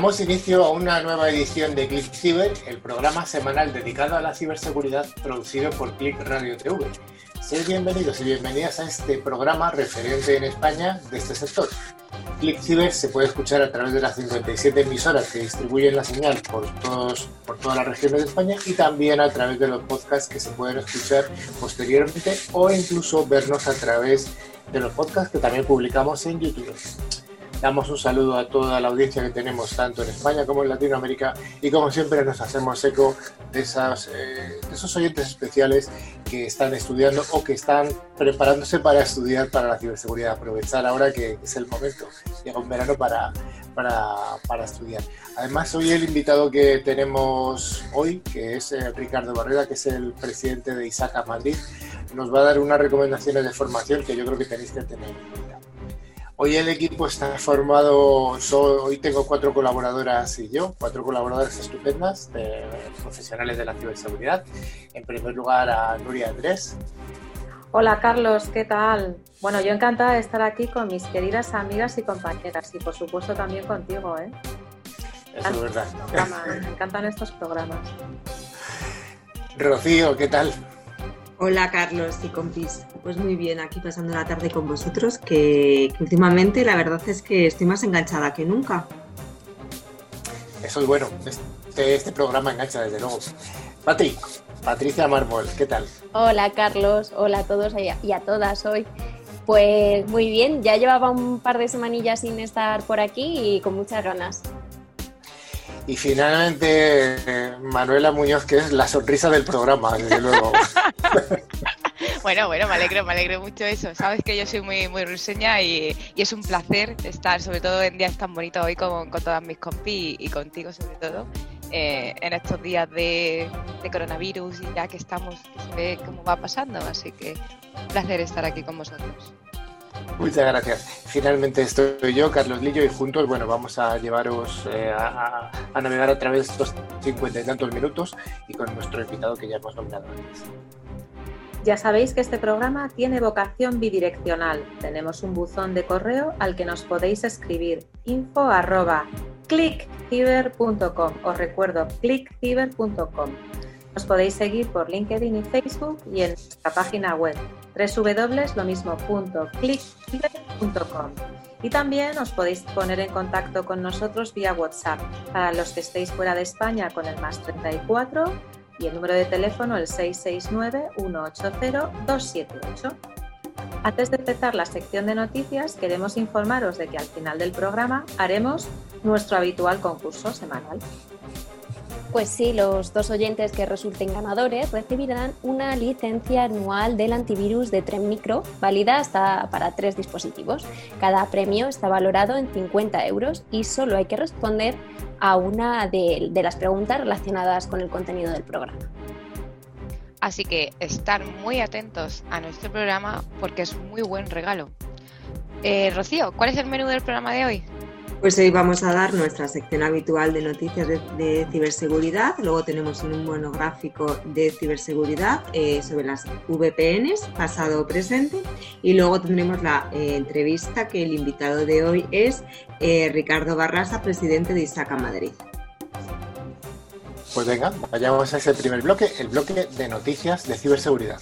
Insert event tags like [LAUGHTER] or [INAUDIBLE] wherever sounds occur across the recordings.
Damos inicio a una nueva edición de Click Cyber, el programa semanal dedicado a la ciberseguridad producido por Click Radio TV. Sed bienvenidos y bienvenidas a este programa referente en España de este sector. Click Cyber se puede escuchar a través de las 57 emisoras que distribuyen la señal por, todos, por todas las regiones de España y también a través de los podcasts que se pueden escuchar posteriormente o incluso vernos a través de los podcasts que también publicamos en YouTube. Damos un saludo a toda la audiencia que tenemos tanto en España como en Latinoamérica y como siempre nos hacemos eco de, esas, eh, esos oyentes especiales que están estudiando o que están preparándose para estudiar para la ciberseguridad. Aprovechar ahora que es el momento, llega un verano para, para, para estudiar. Además, hoy el invitado que tenemos hoy, que es eh, Ricardo Barrera, que es el presidente de ISACA Madrid, nos va a dar unas recomendaciones de formación que yo creo que tenéis que tener. Hoy el equipo está formado, hoy tengo cuatro colaboradoras y yo, cuatro colaboradoras estupendas, de, profesionales de la ciberseguridad. En primer lugar a Nuria Andrés. Hola Carlos, ¿qué tal? Bueno, yo encantada de estar aquí con mis queridas amigas y compañeras y por supuesto también contigo, ¿eh? Eso es verdad. Me encantan estos programas. Rocío, ¿qué tal? Hola Carlos y compis. Pues muy bien, aquí pasando la tarde con vosotros, que, últimamente la verdad es que estoy más enganchada que nunca. Eso es bueno, este, este programa engancha desde luego. Patri, Patricia Mármol, ¿qué tal? Hola Carlos, hola a todos y a todas hoy. Pues muy bien, ya llevaba un par de semanillas sin estar por aquí y con muchas ganas. Y finalmente, Manuela Muñoz, que es la sonrisa del programa, desde luego. [LAUGHS] bueno, bueno, me alegro, me alegro mucho eso. Sabes que yo soy muy, muy ruseña y, es un placer estar, sobre todo en días tan bonitos hoy con, todas mis compis y, contigo sobre todo, eh, en estos días de, de, coronavirus y ya que estamos, que se ve cómo va pasando. Así que un placer estar aquí con vosotros. Muchas gracias. Finalmente estoy yo, Carlos Lillo, y juntos, bueno, vamos a llevaros eh, a, navegar a través de estos cincuenta y tantos minutos y con nuestro invitado que ya hemos nominado antes. Ya sabéis que este programa tiene vocación bidireccional. Tenemos un buzón de correo al que nos podéis escribir info arroba clickciber.com. Os recuerdo, clickciber.com. Os podéis seguir por LinkedIn y Facebook y en nuestra página web www.clickciber.com. Y también os podéis poner en contacto con nosotros vía WhatsApp para los que estéis fuera de España con el más 34 y el número de teléfono el 669-180-278. Antes de empezar la sección de noticias, queremos informaros de que al final del programa haremos nuestro habitual concurso semanal. Pues sí, los dos oyentes que resulten ganadores recibirán una licencia anual del antivirus de Tren Micro, válida hasta para tres dispositivos. Cada premio está valorado en 50 euros y solo hay que responder a una de, las preguntas relacionadas con el contenido del programa. Así que estar muy atentos a nuestro programa porque es muy buen regalo. Eh, Rocío, ¿cuál es el menú del programa de hoy? Pues hoy vamos a dar nuestra sección habitual de noticias de, ciberseguridad, luego tenemos un monográfico de ciberseguridad eh, sobre las VPNs, pasado o presente, y luego tendremos la eh, entrevista que el invitado de hoy es eh, Ricardo Barrasa, presidente de ISACA Madrid. Pues venga, vayamos a ese primer bloque, el bloque de noticias de ciberseguridad.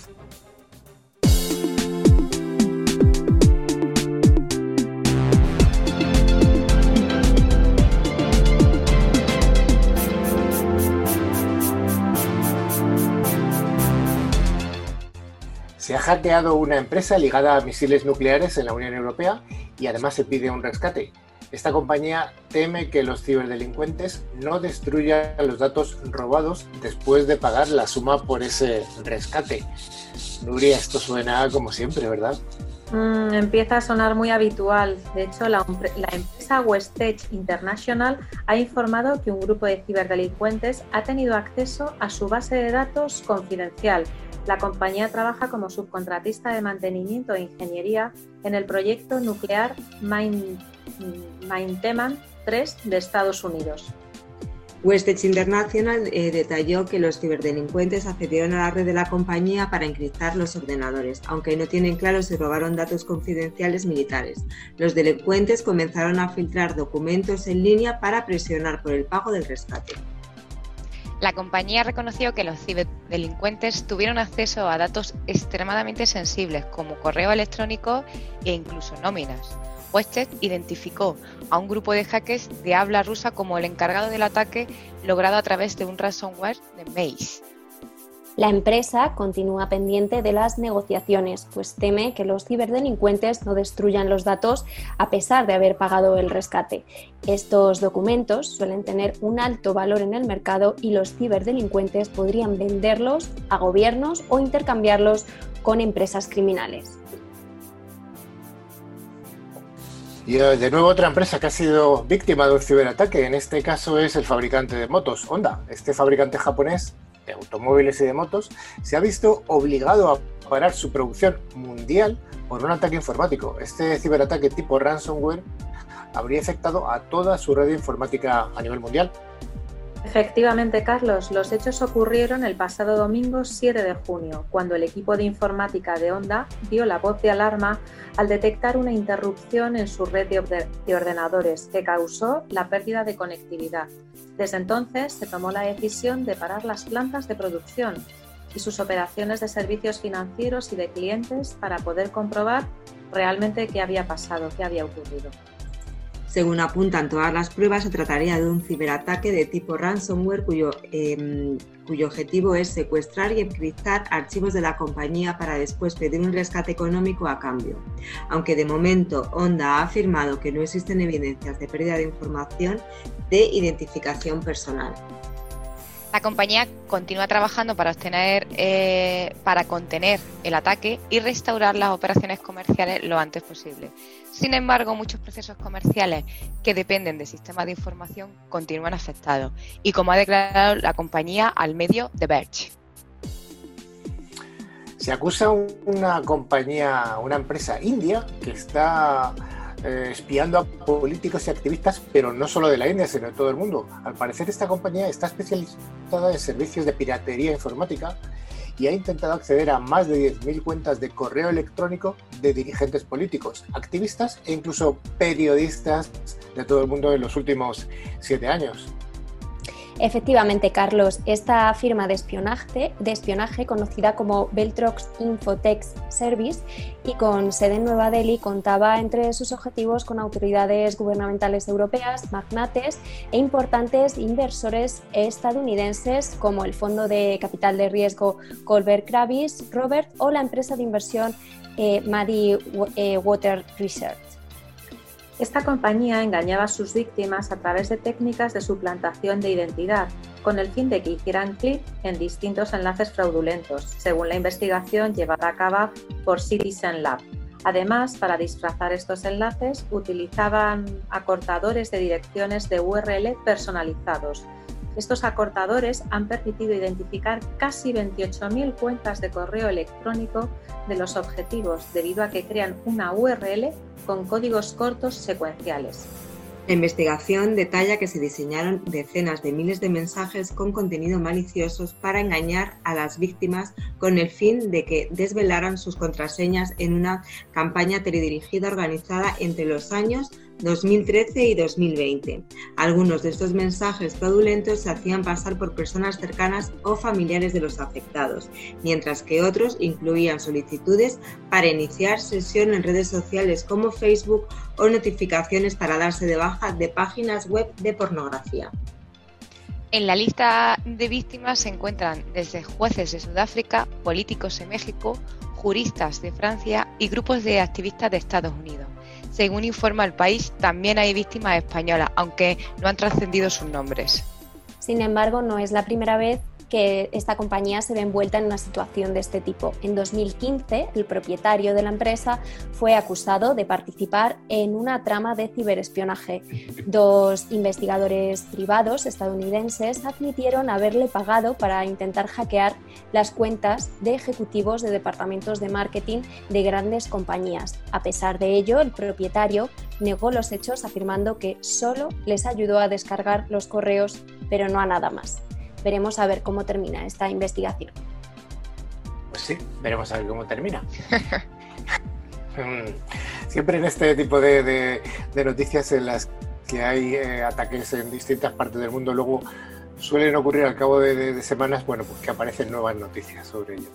Se ha hackeado una empresa ligada a misiles nucleares en la Unión Europea y además se pide un rescate. Esta compañía teme que los ciberdelincuentes no destruyan los datos robados después de pagar la suma por ese rescate. Nuria, esto suena como siempre, ¿verdad? Mm, empieza a sonar muy habitual. De hecho, la, la empresa Westech International ha informado que un grupo de ciberdelincuentes ha tenido acceso a su base de datos confidencial la compañía trabaja como subcontratista de mantenimiento e ingeniería en el proyecto nuclear Maintenance 3 de Estados Unidos. Westech International eh, detalló que los ciberdelincuentes accedieron a la red de la compañía para encriptar los ordenadores, aunque no tienen claro si robaron datos confidenciales militares. Los delincuentes comenzaron a filtrar documentos en línea para presionar por el pago del rescate. La compañía reconoció que los ciberdelincuentes tuvieron acceso a datos extremadamente sensibles como correo electrónico e incluso nóminas. Westet identificó a un grupo de hackers de habla rusa como el encargado del ataque logrado a través de un ransomware de Maze. La empresa continúa pendiente de las negociaciones, pues teme que los ciberdelincuentes no destruyan los datos a pesar de haber pagado el rescate. Estos documentos suelen tener un alto valor en el mercado y los ciberdelincuentes podrían venderlos a gobiernos o intercambiarlos con empresas criminales. Y eh, de nuevo otra empresa que ha sido víctima de un ciberataque, en este caso es el fabricante de motos, Honda. Este fabricante japonés de automóviles y de motos, se ha visto obligado a parar su producción mundial por un ataque informático. Este ciberataque tipo ransomware habría afectado a toda su red informática a nivel mundial. Efectivamente, Carlos, los hechos ocurrieron el pasado domingo 7 de junio, cuando el equipo de informática de Honda dio la voz de alarma al detectar una interrupción en su red de ordenadores que causó la pérdida de conectividad. Desde entonces se tomó la decisión de parar las plantas de producción y sus operaciones de servicios financieros y de clientes para poder comprobar realmente qué había pasado, qué había ocurrido. Según apuntan todas las pruebas, se trataría de un ciberataque de tipo ransomware cuyo, em, cuyo objetivo es secuestrar y encriptar archivos de la compañía para después pedir un rescate económico a cambio. Aunque de momento Honda ha afirmado que no existen evidencias de pérdida de información de identificación personal. La compañía continúa trabajando para obtener, eh, para contener el ataque y restaurar las operaciones comerciales lo antes posible. Sin embargo, muchos procesos comerciales que dependen de sistemas de información continúan afectados y como ha declarado la compañía al medio The Verge. Se acusa una compañía, una empresa india que está eh, espiando a políticos y activistas, pero no solo de la India, sino de todo el mundo. Al parecer esta compañía está especializada en servicios de piratería informática y ha intentado acceder a más de 10.000 cuentas de correo electrónico de dirigentes políticos, activistas e incluso periodistas de todo el mundo en los últimos siete años. Efectivamente, Carlos, esta firma de espionaje, conocida como Beltrox Infotex Service y con sede en Nueva Delhi contaba entre sus objetivos con autoridades gubernamentales europeas, magnates e importantes inversores estadounidenses como el fondo de capital de riesgo Colbert Kravis Robert o la empresa de inversión eh, eh Water Research. Esta compañía engañaba a sus víctimas a través de técnicas de suplantación de identidad, con el fin de que hicieran clic en distintos enlaces fraudulentos, según la investigación llevada a cabo por Citizen Lab. Además, para disfrazar estos enlaces, utilizaban acortadores de direcciones de URL personalizados, estos acortadores han permitido identificar casi 28.000 cuentas de correo electrónico de los objetivos debido a que crean una URL con códigos cortos secuenciales. La investigación detalla que se diseñaron decenas de miles de mensajes con contenido maliciosos para engañar a las víctimas con el fin de que desvelaran sus contraseñas en una campaña teledirigida organizada entre los años 2013 y 2020. Algunos de estos mensajes fraudulentos se hacían pasar por personas cercanas o familiares de los afectados, mientras que otros incluían solicitudes para iniciar sesión en redes sociales como Facebook o notificaciones para darse de baja de páginas web de pornografía. En la lista de víctimas se encuentran desde jueces de Sudáfrica, políticos en México, juristas de Francia y grupos de activistas de Estados Unidos. Según informa el país, también hay víctimas españolas, aunque no han trascendido sus nombres. Sin embargo, no es la primera vez que esta compañía se ve envuelta en una situación de este tipo. En 2015, el propietario de la empresa fue acusado de participar en una trama de ciberespionaje. Dos investigadores privados estadounidenses admitieron haberle pagado para intentar hackear las cuentas de ejecutivos de departamentos de marketing de grandes compañías. A pesar de ello, el propietario negó los hechos afirmando que solo les ayudó a descargar los correos pero no a nada más. Veremos a ver cómo termina esta investigación. Pues sí, veremos a ver cómo termina. [LAUGHS] Siempre en este tipo de, noticias en las que hay eh, ataques en distintas partes del mundo, luego suelen ocurrir al cabo de, semanas, bueno, pues que aparecen nuevas noticias sobre ello.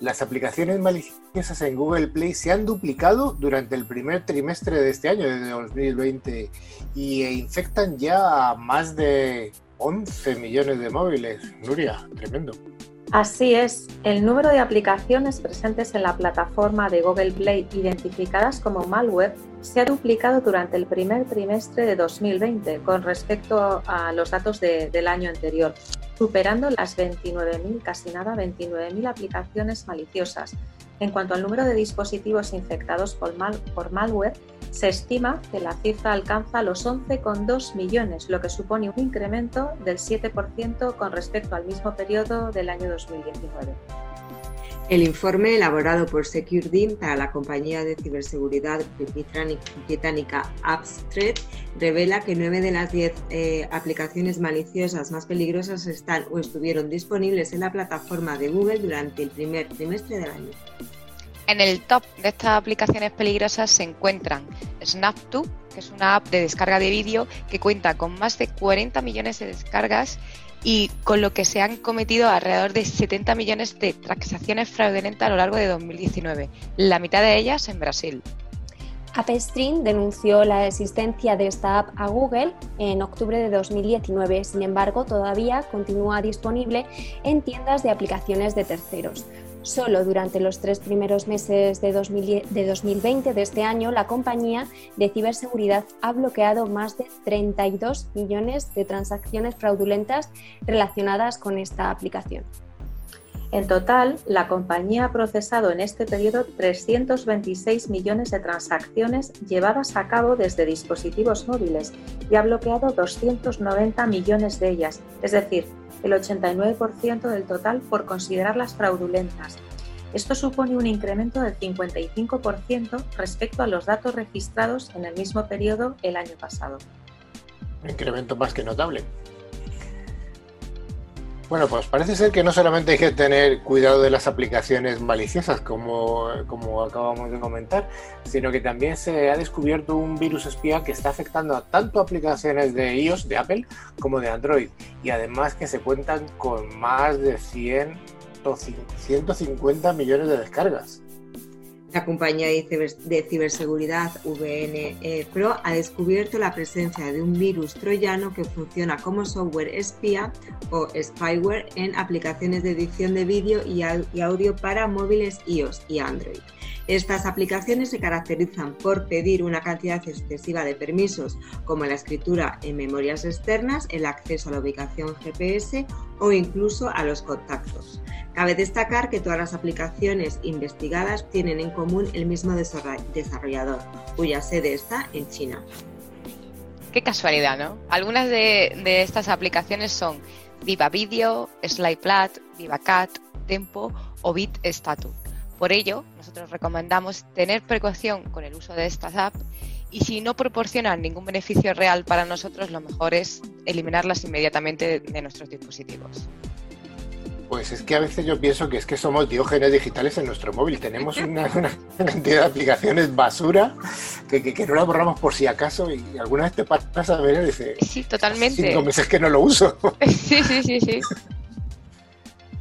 Las aplicaciones maliciosas en Google Play se han duplicado durante el primer trimestre de este año, de 2020, y infectan ya a más de 11 millones de móviles. Nuria, tremendo. Así es, el número de aplicaciones presentes en la plataforma de Google Play identificadas como malware se ha duplicado durante el primer trimestre de 2020 con respecto a los datos del año anterior, superando las 29.000, casi nada, 29.000 aplicaciones maliciosas. En cuanto al número de dispositivos infectados por, malware, se estima que la cifra alcanza los 11,2 millones, lo que supone un incremento del 7% con respecto al mismo periodo del año 2019. El informe elaborado por SecureDIM para la compañía de ciberseguridad británica Upstreet revela que 9 de las 10 eh, aplicaciones maliciosas más peligrosas están o estuvieron disponibles en la plataforma de Google durante el primer trimestre del año. En el top de estas aplicaciones peligrosas se encuentran Snap2, que es una app de descarga de vídeo que cuenta con más de 40 millones de descargas y con lo que se han cometido alrededor de 70 millones de transacciones fraudulentas a lo largo de 2019, la mitad de ellas en Brasil. AppStream denunció la existencia de esta app a Google en octubre de 2019, sin embargo todavía continúa disponible en tiendas de aplicaciones de terceros. Solo durante los tres primeros meses de, 2020 de este año, la compañía de ciberseguridad ha bloqueado más de 32 millones de transacciones fraudulentas relacionadas con esta aplicación. En total, la compañía ha procesado en este periodo 326 millones de transacciones llevadas a cabo desde dispositivos móviles y ha bloqueado 290 millones de ellas, es decir, el 89% del total por considerarlas fraudulentas. Esto supone un incremento del 55% respecto a los datos registrados en el mismo periodo el año pasado. Un incremento más que notable. Bueno, pues parece ser que no solamente hay que tener cuidado de las aplicaciones maliciosas, como, como acabamos de comentar, sino que también se ha descubierto un virus espía que está afectando a tanto aplicaciones de iOS, de Apple, como de Android. Y además que se cuentan con más de 100 150 millones de descargas. La compañía de ciberseguridad VNE Pro ha descubierto la presencia de un virus troyano que funciona como software espía o spyware en aplicaciones de edición de vídeo y audio para móviles iOS y Android. Estas aplicaciones se caracterizan por pedir una cantidad excesiva de permisos, como la escritura en memorias externas, el acceso a la ubicación GPS o incluso a los contactos. Cabe destacar que todas las aplicaciones investigadas tienen en común el mismo desarrollador, cuya sede está en China. Qué casualidad, ¿no? Algunas de, estas aplicaciones son Viva Video, SlidePlat, VivaCat, Tempo o BitStatu. Por ello, nosotros recomendamos tener precaución con el uso de estas apps y si no proporcionan ningún beneficio real para nosotros, lo mejor es eliminarlas inmediatamente de nuestros dispositivos. Pues es que a veces yo pienso que es que somos diógenes digitales en nuestro móvil. Tenemos [LAUGHS] una, cantidad de aplicaciones basura que, no la borramos por si acaso y alguna vez te pasa a ver y dices... Sí, totalmente. Cinco meses que no lo uso. [LAUGHS] Sí, sí, sí, sí.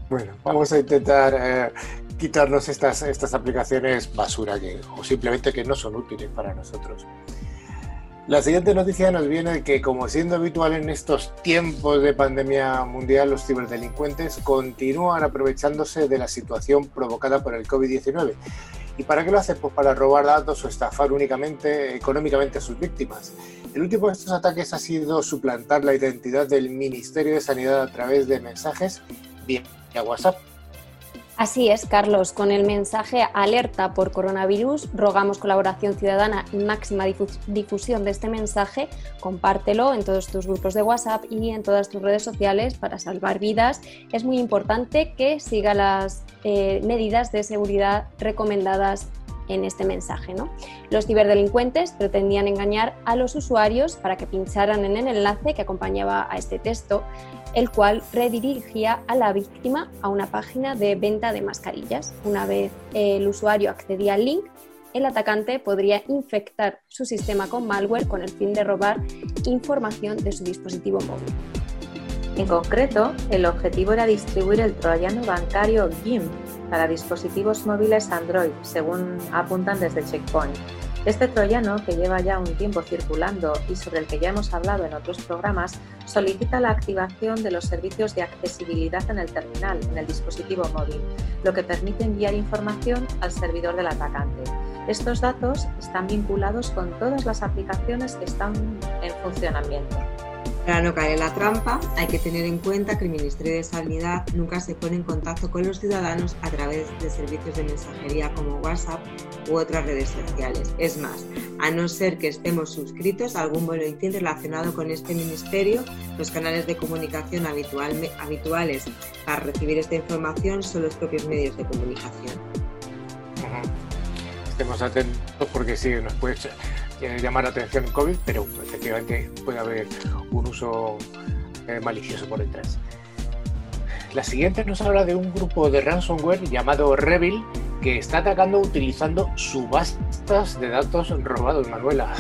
Bueno, vamos a intentar eh, quitarnos estas, estas aplicaciones basura que, o simplemente que no son útiles para nosotros. La siguiente noticia nos viene de que, como siendo habitual en estos tiempos de pandemia mundial, los ciberdelincuentes continúan aprovechándose de la situación provocada por el COVID-19. ¿Y para qué lo hacen? Pues para robar datos o estafar únicamente económicamente a sus víctimas. El último de estos ataques ha sido suplantar la identidad del Ministerio de Sanidad a través de mensajes vía WhatsApp. Así es, Carlos. Con el mensaje alerta por coronavirus, rogamos colaboración ciudadana y máxima difusión de este mensaje. Compártelo en todos tus grupos de WhatsApp y en todas tus redes sociales para salvar vidas. Es muy importante que siga las eh, medidas de seguridad recomendadas en este mensaje. ¿no? Los ciberdelincuentes pretendían engañar a los usuarios para que pincharan en el enlace que acompañaba a este texto, el cual redirigía a la víctima a una página de venta de mascarillas. Una vez el usuario accedía al link, el atacante podría infectar su sistema con malware con el fin de robar información de su dispositivo móvil. En concreto, el objetivo era distribuir el troyano bancario GIMP para dispositivos móviles Android, según apuntan desde Checkpoint. Este troyano, que lleva ya un tiempo circulando y sobre el que ya hemos hablado en otros programas, solicita la activación de los servicios de accesibilidad en el terminal, en el dispositivo móvil, lo que permite enviar información al servidor del atacante. Estos datos están vinculados con todas las aplicaciones que están en funcionamiento. Para no caer en la trampa, hay que tener en cuenta que el Ministerio de Sanidad nunca se pone en contacto con los ciudadanos a través de servicios de mensajería como WhatsApp u otras redes sociales. Es más, a no ser que estemos suscritos a algún boletín relacionado con este ministerio, los canales de comunicación habituales para recibir esta información son los propios medios de comunicación. Estemos atentos porque sí, nos puede llamar la atención COVID, pero efectivamente puede haber un uso eh, malicioso por detrás. La siguiente nos habla de un grupo de ransomware llamado Revil que está atacando utilizando subastas de datos robados, Manuela.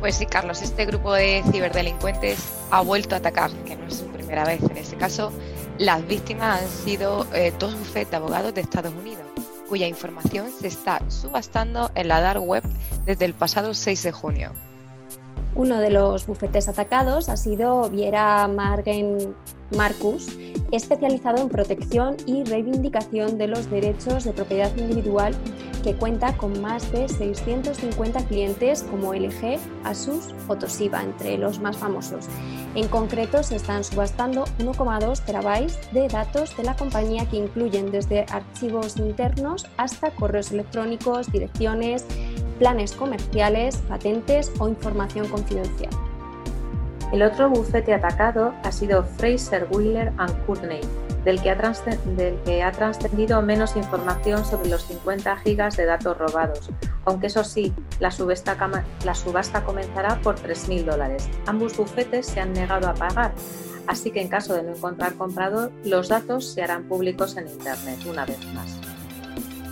Pues sí, Carlos, este grupo de ciberdelincuentes ha vuelto a atacar, que no es su primera vez. En este caso, las víctimas han sido eh, dos de abogados de Estados Unidos cuya información se está subastando en la dark web desde el pasado 6 de junio. Uno de los bufetes atacados ha sido Viera Margen Marcus, especializado en protección y reivindicación de los derechos de propiedad individual, que cuenta con más de 650 clientes como LG, Asus o Toshiba, entre los más famosos. En concreto, se están subastando 1,2 terabytes de datos de la compañía que incluyen desde archivos internos hasta correos electrónicos, direcciones, planes comerciales, patentes o información confidencial. El otro bufete atacado ha sido Fraser Wheeler and Courtney, del que, ha trascendido menos información sobre los 50 gigas de datos robados, aunque eso sí, la subasta, la subasta comenzará por 3.000 dólares. Ambos bufetes se han negado a pagar, así que en caso de no encontrar comprador, los datos se harán públicos en Internet una vez más.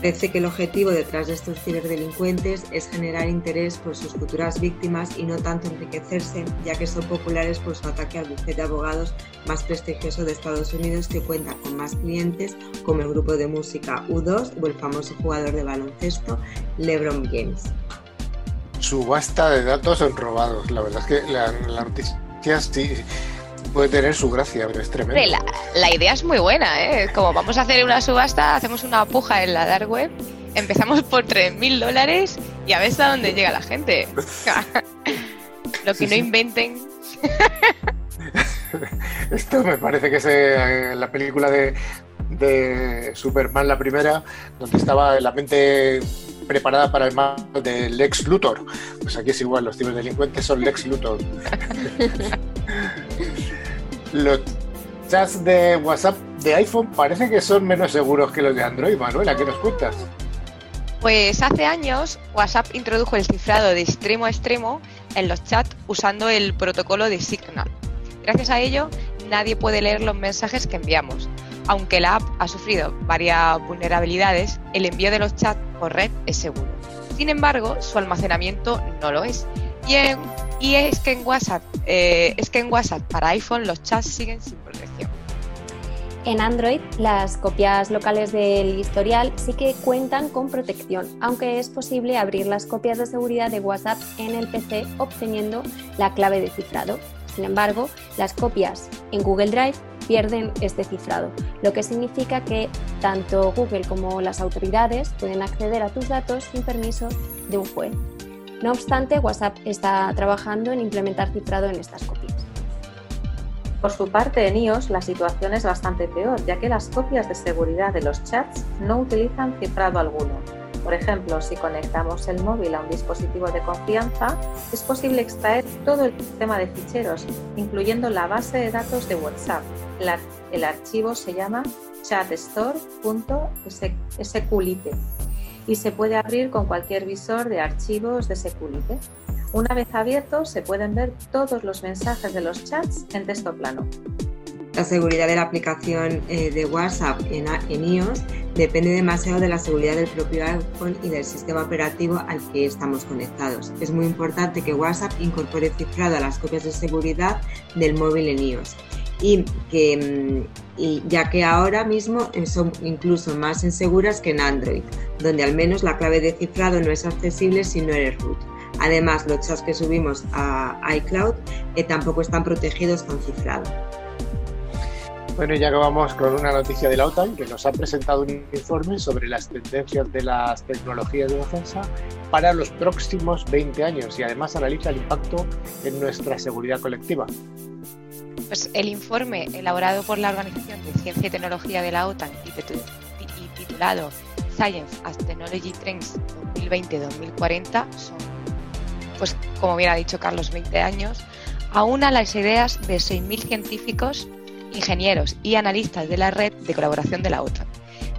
Parece que el objetivo detrás de estos ciberdelincuentes es generar interés por sus futuras víctimas y no tanto enriquecerse, ya que son populares por su ataque al bufete de abogados más prestigioso de Estados Unidos que cuenta con más clientes como el grupo de música U2 o el famoso jugador de baloncesto LeBron James. Subasta de datos robados. La verdad es que la, la noticia sí, puede tener su gracia, pero es tremendo. La, idea es muy buena, ¿eh? Como vamos a hacer una subasta, hacemos una puja en la dark web, empezamos por 3.000 dólares y a ver hasta dónde llega la gente. [LAUGHS] Lo que no inventen. [LAUGHS] Esto me parece que es eh, la película de, de Superman, la primera, donde estaba la mente preparada para el mal del Lex Luthor. Pues aquí es igual, los ciberdelincuentes son Lex Luthor. [LAUGHS] los chats de WhatsApp de iPhone parece que son menos seguros que los de Android. Manuela, ¿qué nos cuentas? Pues hace años WhatsApp introdujo el cifrado de extremo a extremo en los chats usando el protocolo de Signal. Gracias a ello, nadie puede leer los mensajes que enviamos. Aunque la app ha sufrido varias vulnerabilidades, el envío de los chats por red es seguro. Sin embargo, su almacenamiento no lo es. Y en y es que en WhatsApp, eh, es que en WhatsApp para iPhone los chats siguen sin protección. En Android, las copias locales del historial sí que cuentan con protección, aunque es posible abrir las copias de seguridad de WhatsApp en el PC obteniendo la clave de cifrado. Sin embargo, las copias en Google Drive pierden este cifrado, lo que significa que tanto Google como las autoridades pueden acceder a tus datos sin permiso de un juez. No obstante, WhatsApp está trabajando en implementar cifrado en estas copias. Por su parte, en iOS la situación es bastante peor, ya que las copias de seguridad de los chats no utilizan cifrado alguno. Por ejemplo, si conectamos el móvil a un dispositivo de confianza, es posible extraer todo el sistema de ficheros, incluyendo la base de datos de WhatsApp. El, archivo se llama chatstore.sqlite y se puede abrir con cualquier visor de archivos de Security. Una vez abierto, se pueden ver todos los mensajes de los chats en texto plano. La seguridad de la aplicación eh, de WhatsApp en, iOS depende demasiado de la seguridad del propio iPhone y del sistema operativo al que estamos conectados. Es muy importante que WhatsApp incorpore cifrado a las copias de seguridad del móvil en iOS y que mm, ya que ahora mismo son incluso más inseguras que en Android, donde al menos la clave de cifrado no es accesible si no eres root. Además, los chats que subimos a iCloud eh, tampoco están protegidos con cifrado. Bueno, ya acabamos con una noticia de la OTAN que nos ha presentado un informe sobre las tendencias de las tecnologías de defensa para los próximos 20 años y además analiza el impacto en nuestra seguridad colectiva. Pues el informe elaborado por la Organización de Ciencia y Tecnología de la OTAN y titulado Science as Technology Trends 2020-2040 son, pues como bien ha dicho Carlos, 20 años, aúna las ideas de 6.000 científicos ingenieros y analistas de la red de colaboración de la OTAN.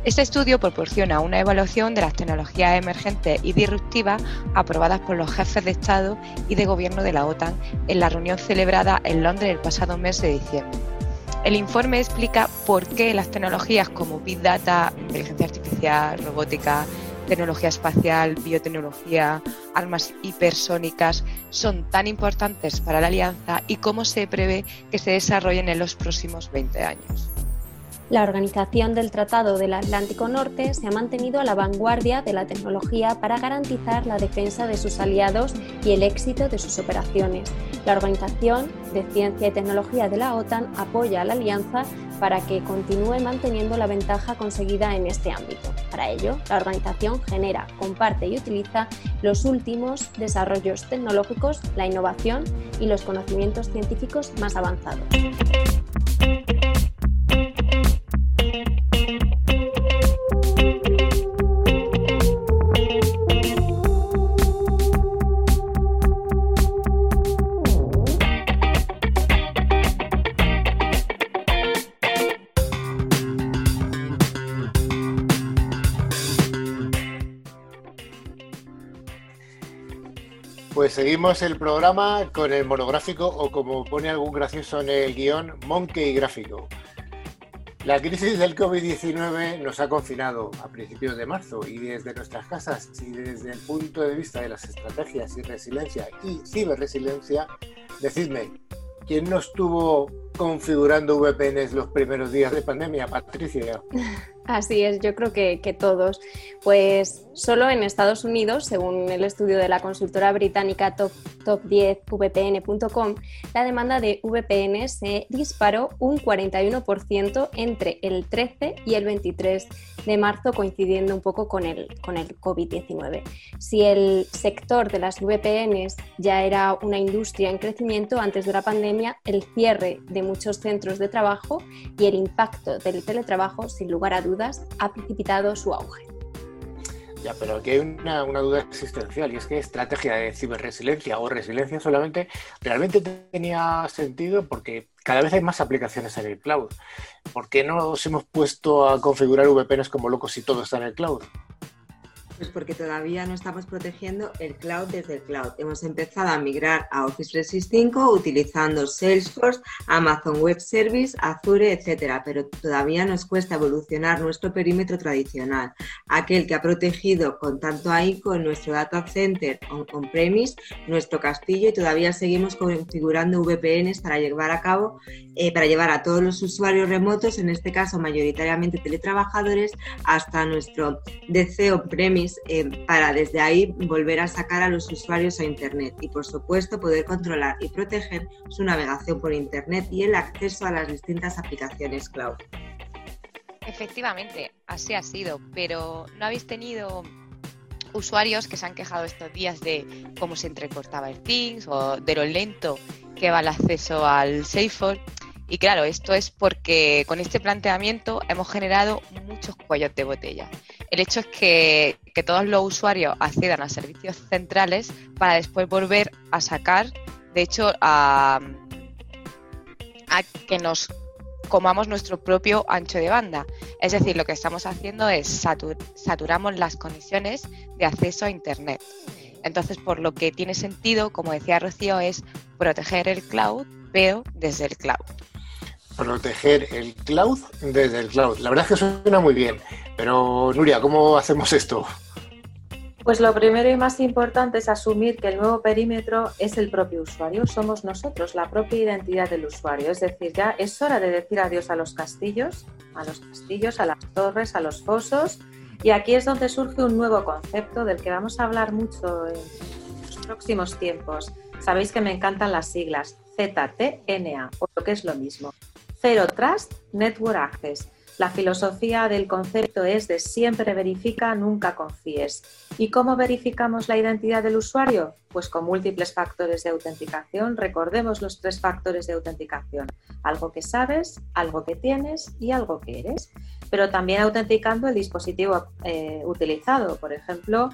Este estudio proporciona una evaluación de las tecnologías emergentes y disruptivas aprobadas por los jefes de Estado y de Gobierno de la OTAN en la reunión celebrada en Londres el pasado mes de diciembre. El informe explica por qué las tecnologías como Big Data, inteligencia artificial, robótica, tecnología espacial, biotecnología, armas hipersónicas son tan importantes para la alianza y cómo se prevé que se desarrollen en los próximos 20 años. La Organización del Tratado del Atlántico Norte se ha mantenido a la vanguardia de la tecnología para garantizar la defensa de sus aliados y el éxito de sus operaciones. La Organización de Ciencia y Tecnología de la OTAN apoya a la alianza para que continúe manteniendo la ventaja conseguida en este ámbito. Para ello, la organización genera, comparte y utiliza los últimos desarrollos tecnológicos, la innovación y los conocimientos científicos más avanzados. El programa con el monográfico o como pone algún gracioso en el guion, Monkey Gráfico. La crisis del COVID-19 nos ha confinado a principios de marzo y desde nuestras casas y desde el punto de vista de las estrategias y resiliencia y ciberresiliencia, decidme, ¿quién no estuvo configurando VPNs los primeros días de pandemia, Patricia? [LAUGHS] Así es, yo creo que, todos. Pues solo en Estados Unidos, según el estudio de la consultora británica Top, Top 10 VPN.com, la demanda de VPN se disparó un 41% entre el 13 y el 23 de marzo, coincidiendo un poco con el, con el COVID-19. Si el sector de las VPNs ya era una industria en crecimiento antes de la pandemia, el cierre de muchos centros de trabajo y el impacto del teletrabajo, sin lugar a dudas, ha precipitado su auge. Ya, pero aquí hay una, duda existencial y es que estrategia de ciberresiliencia o resiliencia solamente realmente tenía sentido porque cada vez hay más aplicaciones en el cloud. ¿Por qué no nos hemos puesto a configurar VPNs como locos si todo está en el cloud? Pues porque todavía no estamos protegiendo el cloud desde el cloud. Hemos empezado a migrar a Office 365 utilizando Salesforce, Amazon Web Service, Azure, etcétera, pero todavía nos cuesta evolucionar nuestro perímetro tradicional, aquel que ha protegido con tanto ahí con nuestro data center on-premise, nuestro castillo y todavía seguimos configurando VPNs para llevar a cabo, eh, para llevar a todos los usuarios remotos, en este caso mayoritariamente teletrabajadores, hasta nuestro DC on-premise eh, para desde ahí volver a sacar a los usuarios a Internet y por supuesto poder controlar y proteger su navegación por Internet y el acceso a las distintas aplicaciones cloud. Efectivamente, así ha sido, pero ¿no habéis tenido usuarios que se han quejado estos días de cómo se entrecortaba el Teams o de lo lento que va el acceso al Salesforce? Y claro, esto es porque con este planteamiento hemos generado muchos cuellos de botella. El hecho es que, todos los usuarios accedan a servicios centrales para después volver a sacar, de hecho, a, a que nos comamos nuestro propio ancho de banda. Es decir, lo que estamos haciendo es saturamos las conexiones de acceso a Internet. Entonces, por lo que tiene sentido, como decía Rocío, es proteger el cloud, pero desde el cloud. Proteger el cloud desde el cloud. La verdad es que suena muy bien, pero Nuria, ¿cómo hacemos esto? Pues lo primero y más importante es asumir que el nuevo perímetro es el propio usuario, somos nosotros, la propia identidad del usuario. Es decir, ya es hora de decir adiós a los castillos, a los castillos, a las torres, a los fosos. Y aquí es donde surge un nuevo concepto del que vamos a hablar mucho en los próximos tiempos. Sabéis que me encantan las siglas ZTNA, o lo que es lo mismo. Zero Trust Network Access la filosofía del concepto es de siempre verifica, nunca confíes. ¿Y cómo verificamos la identidad del usuario? Pues con múltiples factores de autenticación. Recordemos los tres factores de autenticación. Algo que sabes, algo que tienes y algo que eres. Pero también autenticando el dispositivo eh, utilizado. Por ejemplo,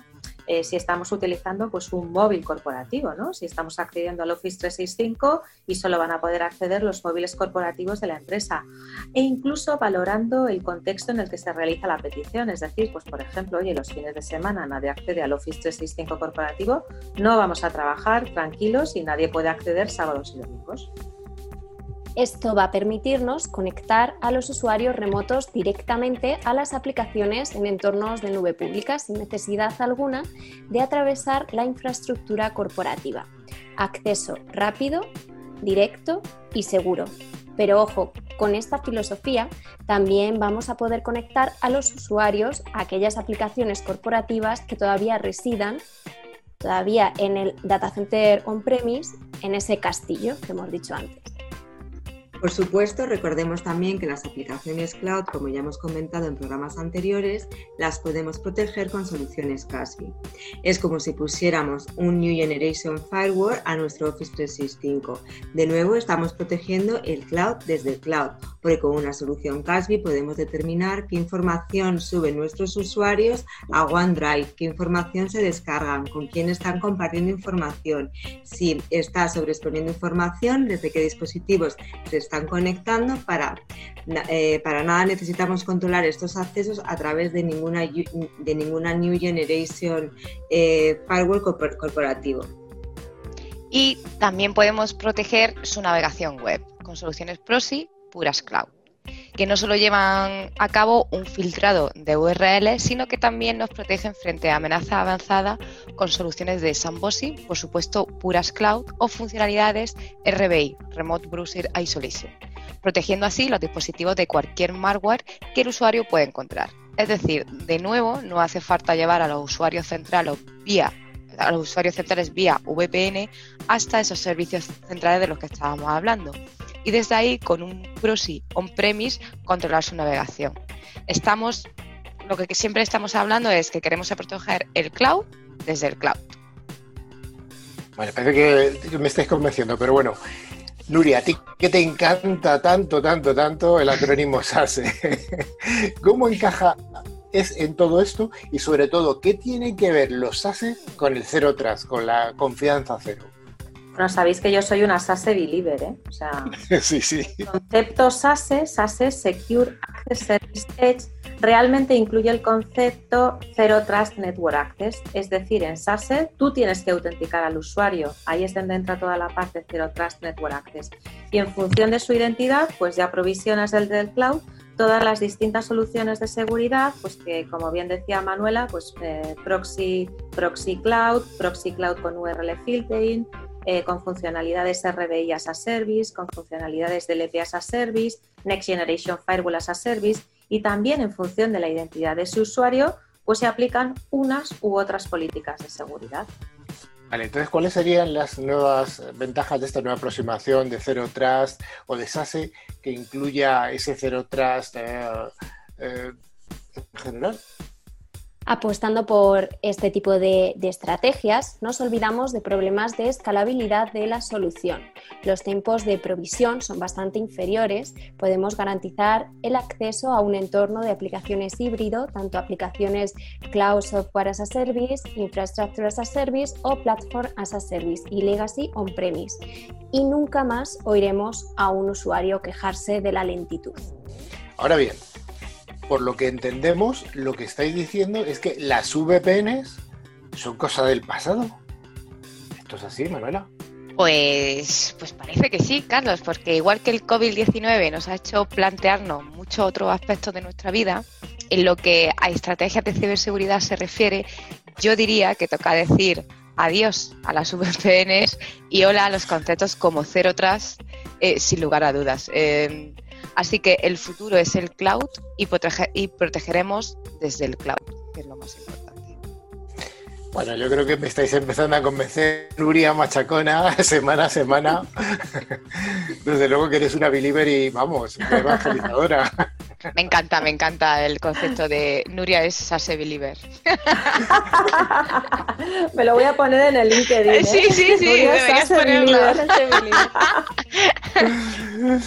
eh, si estamos utilizando pues, un móvil corporativo, ¿no? si estamos accediendo al Office 365 y solo van a poder acceder los móviles corporativos de la empresa e incluso valorando el contexto en el que se realiza la petición, es decir, pues por ejemplo, oye, los fines de semana nadie accede al Office 365 corporativo, no vamos a trabajar tranquilos y nadie puede acceder sábados y domingos. Esto va a permitirnos conectar a los usuarios remotos directamente a las aplicaciones en entornos de nube pública sin necesidad alguna de atravesar la infraestructura corporativa. Acceso rápido, directo y seguro. Pero ojo, con esta filosofía también vamos a poder conectar a los usuarios a aquellas aplicaciones corporativas que todavía residan todavía en el data center on-premise, en ese castillo que hemos dicho antes. Por supuesto, recordemos también que las aplicaciones cloud, como ya hemos comentado en programas anteriores, las podemos proteger con soluciones CASB. Es como si pusiéramos un New Generation Firewall a nuestro Office 365. De nuevo, estamos protegiendo el cloud desde el cloud, porque con una solución CASB podemos determinar qué información suben nuestros usuarios a OneDrive, qué información se descargan, con quién están compartiendo información, si está sobreexponiendo información, desde qué dispositivos se están conectando para, eh, para nada necesitamos controlar estos accesos a través de ninguna, de ninguna New Generation eh, Firewall corporativo. Y también podemos proteger su navegación web con soluciones proxy puras cloud que no solo llevan a cabo un filtrado de URL, sino que también nos protegen frente a amenaza avanzada con soluciones de sandboxing, por supuesto puras cloud o funcionalidades RBI, Remote Browser Isolation, protegiendo así los dispositivos de cualquier malware que el usuario pueda encontrar. Es decir, de nuevo, no hace falta llevar a los usuarios centrales vía a los usuarios centrales vía VPN hasta esos servicios centrales de los que estábamos hablando y desde ahí con un proxy on-premise controlar su navegación. Estamos, lo que siempre estamos hablando es que queremos proteger el cloud desde el cloud. Vale, parece que me estáis convenciendo, pero bueno, Nuria, a ti que te encanta tanto, tanto, tanto el acrónimo [LAUGHS] SASE. ¿Cómo encaja es en todo esto? Y sobre todo, ¿qué tienen que ver los SASE con el cero tras, con la confianza cero? Bueno, sabéis que yo soy una SASE believer, ¿eh? O sea, [LAUGHS] sí, sí. el concepto SASE, SASE Secure Access Service Edge, realmente incluye el concepto Zero Trust Network Access. Es decir, en SASE tú tienes que autenticar al usuario. Ahí es donde entra toda la parte Zero Trust Network Access. Y en función de su identidad, pues ya provisionas el del cloud todas las distintas soluciones de seguridad, pues que como bien decía Manuela, pues eh, proxy, proxy cloud, proxy cloud con URL filtering, eh, con funcionalidades RBI as a Service, con funcionalidades DLP as a Service, Next Generation Firewall as a Service y también en función de la identidad de su usuario, pues se aplican unas u otras políticas de seguridad. Vale, entonces, ¿cuáles serían las nuevas ventajas de esta nueva aproximación de Zero Trust o de SASE que incluya ese Zero Trust eh, eh, en general? Apostando por este tipo de, estrategias, nos olvidamos de problemas de escalabilidad de la solución. Los tiempos de provisión son bastante inferiores. Podemos garantizar el acceso a un entorno de aplicaciones híbrido, tanto aplicaciones Cloud Software as a Service, Infrastructure as a Service o Platform as a Service y Legacy On-Premise. Y nunca más oiremos a un usuario quejarse de la lentitud. Ahora bien, por lo que entendemos, lo que estáis diciendo es que las VPNs son cosa del pasado. ¿Esto es así, Manuela? Pues, pues parece que sí, Carlos, porque igual que el COVID-19 nos ha hecho plantearnos muchos otros aspectos de nuestra vida, en lo que a estrategias de ciberseguridad se refiere, yo diría que toca decir adiós a las VPNs y hola a los conceptos como Zero Trust, eh, sin lugar a dudas. Eh, Así que el futuro es el cloud y, y protegeremos desde el cloud, que es lo más importante. Bueno, yo creo que me estáis empezando a convencer, Nuria Machacona, [LAUGHS] semana a semana. [LAUGHS] Desde luego que eres una believer y vamos, una evangelizadora. [LAUGHS] Me encanta, me encanta el concepto de Nuria es Sase Believer. [LAUGHS] Me lo voy a poner en el LinkedIn. ¿eh? Sí, sí, sí, deberías ponerlo. [LAUGHS]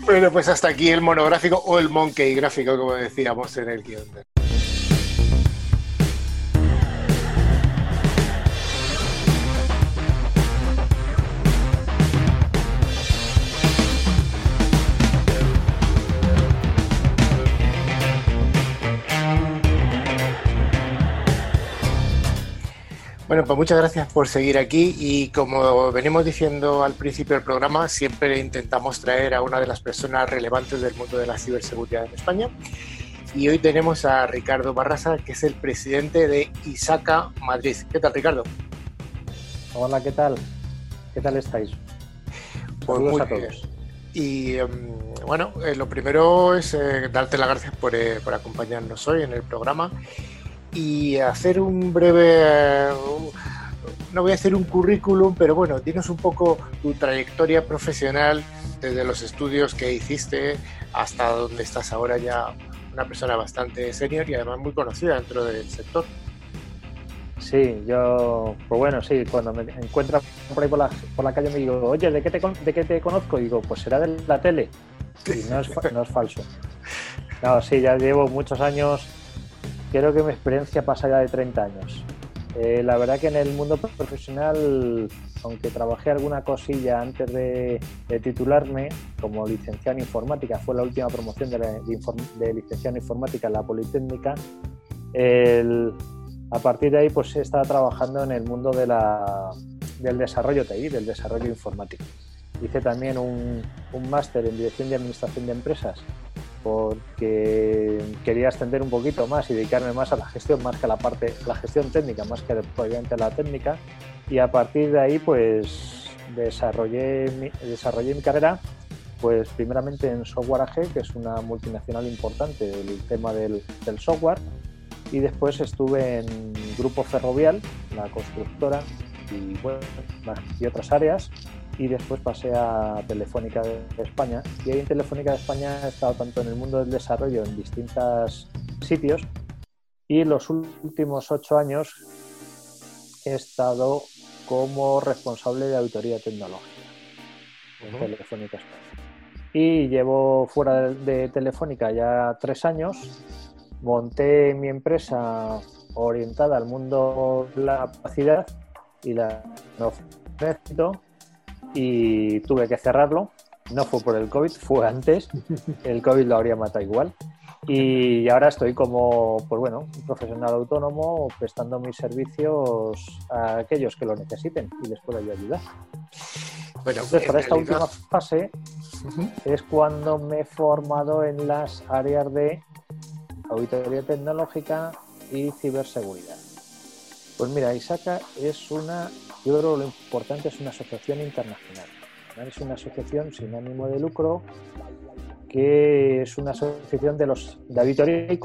bueno, pues hasta aquí el monográfico o el monkey gráfico, como decíamos en el guion. Bueno, pues muchas gracias por seguir aquí y como venimos diciendo al principio del programa, siempre intentamos traer a una de las personas relevantes del mundo de la ciberseguridad en España. Y hoy tenemos a Ricardo Barrasa, que es el presidente de ISACA Madrid. ¿Qué tal, Ricardo? Hola, ¿qué tal? ¿Qué tal estáis? Pues muy a todos. Y em, bueno, eh, lo primero es eh, darte las gracias por, eh, por acompañarnos hoy en el programa y hacer un breve, no voy a hacer un currículum, pero bueno, dinos un poco tu trayectoria profesional desde los estudios que hiciste hasta donde estás ahora ya una persona bastante senior y además muy conocida dentro del sector. Sí, yo, pues bueno, sí, cuando me encuentro por ahí por la, por la calle me digo, oye, ¿de qué, te, ¿de qué te conozco? Y digo, pues será de la tele. Y no es, no es falso. [LAUGHS] No, sí, ya llevo muchos años creo que mi experiencia pasa ya de 30 años. Eh, la verdad que en el mundo profesional, aunque trabajé alguna cosilla antes de, titularme como licenciado en informática, fue la última promoción de, de, licenciado en informática en la Politécnica, a partir de ahí pues he estado trabajando en el mundo de la, del desarrollo TI, del desarrollo informático. Hice también un, un máster en dirección de administración de empresas porque quería extender un poquito más y dedicarme más a la gestión, más que a la parte, la gestión técnica, más que obviamente a la técnica. Y a partir de ahí, pues desarrollé mi, desarrollé mi carrera, pues primeramente en Software AG, que es una multinacional importante del tema del, del software, y después estuve en Grupo Ferrovial, la constructora, y, bueno, y otras áreas, y después pasé a Telefónica de España. Y ahí en Telefónica de España he estado tanto en el mundo del desarrollo en distintos sitios y los últimos ocho años he estado como responsable de auditoría tecnológica en Telefónica España. Y llevo fuera de, Telefónica ya tres años. Monté mi empresa orientada al mundo de la capacidad y la no y tuve que cerrarlo. No fue por el COVID, fue antes. [LAUGHS] El COVID lo habría matado igual. Y ahora estoy como, pues bueno, un profesional autónomo prestando mis servicios a aquellos que lo necesiten y les puedo ayudar. Bueno, Entonces, para esta última fase es cuando me he formado en las áreas de auditoría tecnológica y ciberseguridad. Pues mira, ISACA es una yo creo que lo importante es una asociación internacional. Es una asociación sin ánimo de lucro que es una asociación de los de auditoría y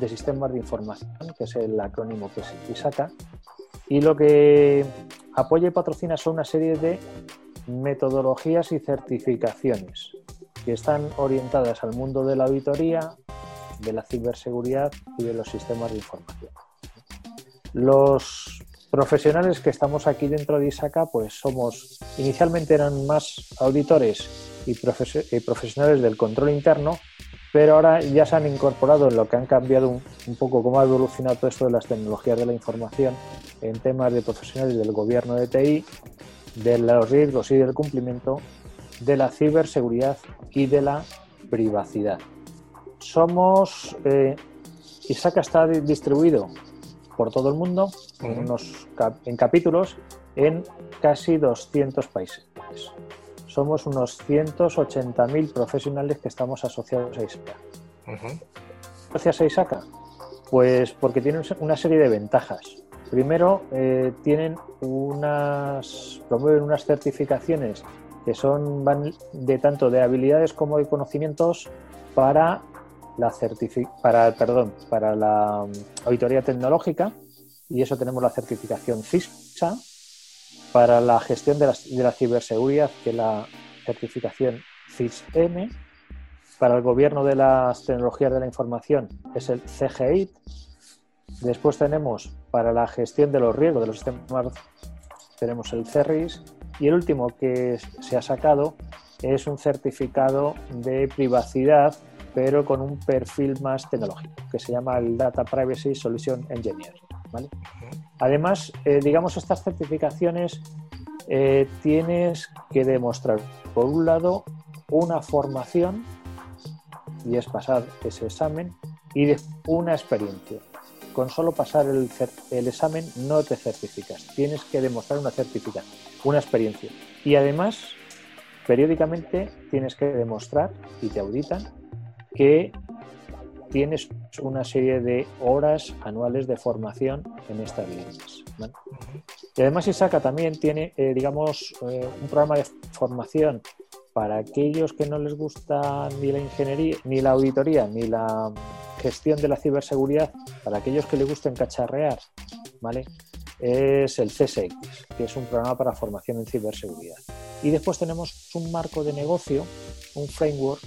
de sistemas de información, que es el acrónimo que se saca. Y lo que apoya y patrocina son una serie de metodologías y certificaciones que están orientadas al mundo de la auditoría, de la ciberseguridad y de los sistemas de información. Los profesionales que estamos aquí dentro de ISACA, pues somos, inicialmente eran más auditores y, profesionales del control interno, pero ahora ya se han incorporado en lo que han cambiado un, poco cómo ha evolucionado todo esto de las tecnologías de la información en temas de profesionales del gobierno de TI, de los riesgos y del cumplimiento, de la ciberseguridad y de la privacidad. Somos, eh, ISACA está distribuido por todo el mundo en, unos, en capítulos en casi 200 países. Somos unos 180.000 profesionales que estamos asociados a ISACA. Gracias a ISACA, pues porque tienen una serie de ventajas. Primero, eh, tienen unas, promueven unas certificaciones que son van de tanto de habilidades como de conocimientos para la para perdón para la um, auditoría tecnológica y eso tenemos la certificación CISA para la gestión de la, de la ciberseguridad que es la certificación CISM para el gobierno de las tecnologías de la información es el CGI después tenemos para la gestión de los riesgos de los sistemas tenemos el CERRIS y el último que se ha sacado es un certificado de privacidad, pero con un perfil más tecnológico, que se llama el Data Privacy Solution Engineer. Además, eh, digamos, estas certificaciones eh, tienes que demostrar, por un lado, una formación, y es pasar ese examen, y una experiencia con solo pasar el, examen no te certificas. Tienes que demostrar una certificación, una experiencia. Y además, periódicamente tienes que demostrar, y te auditan, que tienes una serie de horas anuales de formación en estas líneas. Y además ISACA también tiene, eh, digamos, eh, un programa de formación para aquellos que no les gusta ni la ingeniería, ni la auditoría, ni la gestión de la ciberseguridad, para aquellos que les gusten cacharrear, ¿vale? es el CSX, que es un programa para formación en ciberseguridad. Y después tenemos un marco de negocio, un framework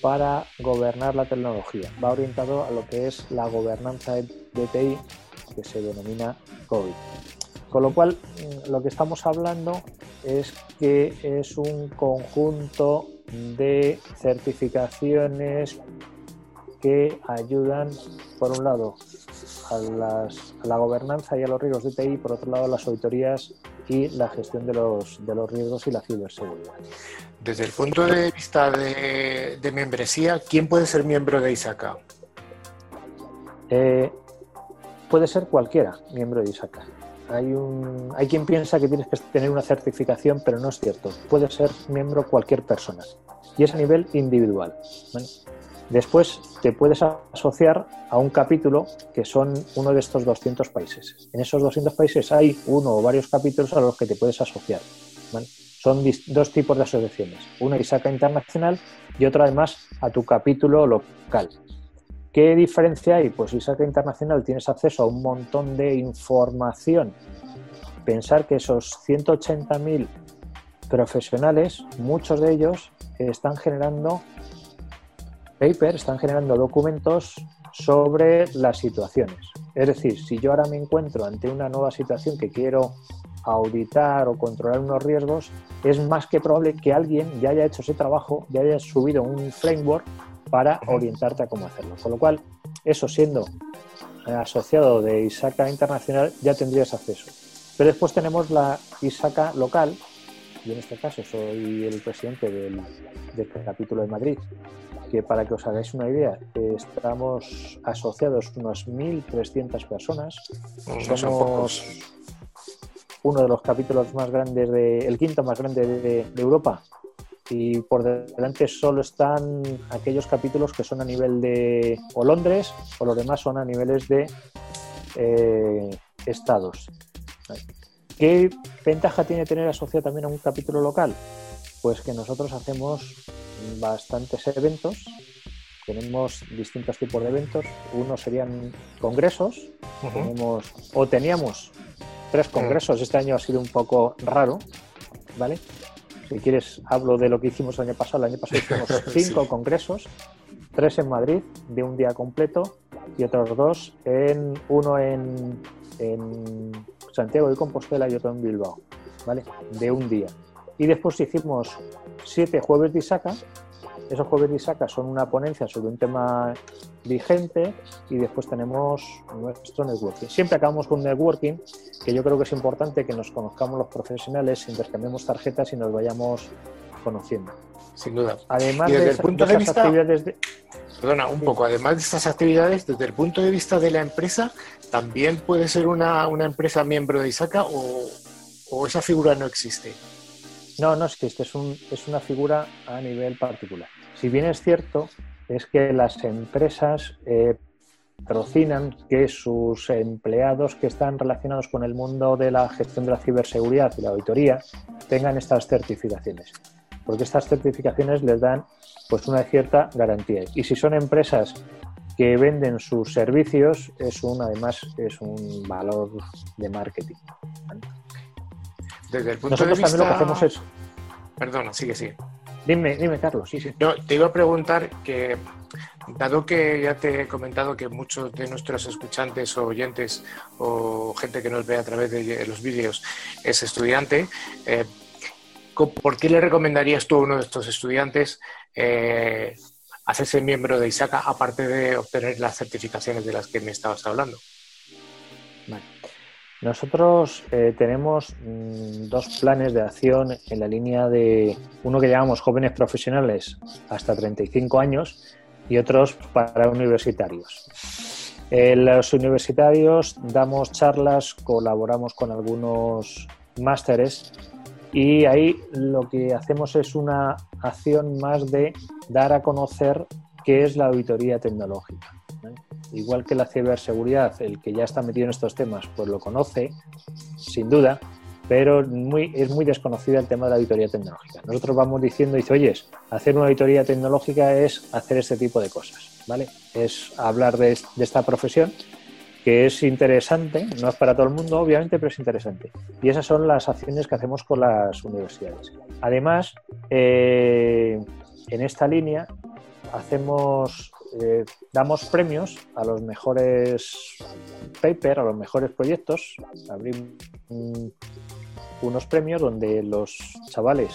para gobernar la tecnología. Va orientado a lo que es la gobernanza de TI, que se denomina COVID. Con lo cual, lo que estamos hablando es que es un conjunto de certificaciones que ayudan, por un lado, a, la gobernanza y a los riesgos de TI, por otro lado, a las auditorías y la gestión de los, de los riesgos y la ciberseguridad. Desde el punto de vista de, membresía, ¿quién puede ser miembro de ISACA? Eh, puede ser cualquiera miembro de ISACA. Hay, un, hay quien piensa que tienes que tener una certificación, pero no es cierto. Puede ser miembro cualquier persona. Y es a nivel individual. Después te puedes asociar a un capítulo que son uno de estos 200 países. En esos 200 países hay uno o varios capítulos a los que te puedes asociar. Son dos tipos de asociaciones. Una ISACA internacional y otra además a tu capítulo local. ¿Qué diferencia hay? Pues ISACA internacional tienes acceso a un montón de información. Pensar que esos 180.000 profesionales, muchos de ellos están generando paper están generando documentos sobre las situaciones. Es decir, si yo ahora me encuentro ante una nueva situación que quiero auditar o controlar unos riesgos, es más que probable que alguien ya haya hecho ese trabajo, ya haya subido un framework para orientarte a cómo hacerlo. Con lo cual, eso siendo asociado de ISACA Internacional, ya tendrías acceso. Pero después tenemos la ISACA local, y en este caso soy el presidente del, del capítulo de Madrid, que para que os hagáis una idea, estamos asociados unas 1.300 personas. Somos uno de los capítulos más grandes, de, el quinto más grande de, Europa. Y por delante solo están aquellos capítulos que son a nivel de o Londres o los demás son a niveles de eh, estados. ¿Qué ventaja tiene tener asociado también a un capítulo local? Pues que nosotros hacemos bastantes eventos. Tenemos distintos tipos de eventos. Uno serían congresos. Tenemos, o teníamos tres congresos. Este año ha sido un poco raro, ¿vale? Si quieres, hablo de lo que hicimos el año pasado. El año pasado hicimos [LAUGHS] cinco congresos, tres en Madrid, de un día completo, y otros dos, en, uno en en Santiago de Compostela y otro en Bilbao, ¿vale? De un día. Y después hicimos siete jueves de Isaca. Esos jueves de Isaca son una ponencia sobre un tema vigente y después tenemos nuestro networking. Siempre acabamos con networking, que yo creo que es importante que nos conozcamos los profesionales, intercambiemos tarjetas y nos vayamos conociendo. Sin duda. Además de, punto de, vista, actividades Perdona, un poco. Además de estas actividades, desde el punto de vista de la empresa, ¿también puede ser una, empresa miembro de ISACA o, o, esa figura no existe? No, no existe. Es, un, es una figura a nivel particular. Si bien es cierto, es que las empresas eh, patrocinan que sus empleados que están relacionados con el mundo de la gestión de la ciberseguridad y la auditoría tengan estas certificaciones porque estas certificaciones les dan pues una cierta garantía. Y si son empresas que venden sus servicios, es un, además es un valor de marketing. Desde el punto Nosotros de vista... también lo que hacemos es... Perdona, sigue, sigue. Dime, dime, Carlos, sí, sí. No, te iba a preguntar que, dado que ya te he comentado que muchos de nuestros escuchantes o oyentes o gente que nos ve a través de los vídeos es estudiante, eh, ¿por qué le recomendarías tú a uno de estos estudiantes eh, hacerse miembro de ISACA aparte de obtener las certificaciones de las que me estabas hablando? Nosotros eh, tenemos mm, dos planes de acción en la línea de uno que llamamos jóvenes profesionales hasta 35 años y otros para universitarios. En los universitarios damos charlas, colaboramos con algunos másteres y ahí lo que hacemos es una acción más de dar a conocer qué es la auditoría tecnológica. Igual que la ciberseguridad, el que ya está metido en estos temas, pues lo conoce, sin duda, pero es muy desconocida el tema de la auditoría tecnológica. Nosotros vamos diciendo, dice, oye, hacer una auditoría tecnológica es hacer este tipo de cosas, ¿vale? Es hablar de, de esta profesión que es interesante, no es para todo el mundo, obviamente, pero es interesante. Y esas son las acciones que hacemos con las universidades. Además, eh, en esta línea hacemos, eh, damos premios a los mejores papers, a los mejores proyectos. Abrimos unos premios donde los chavales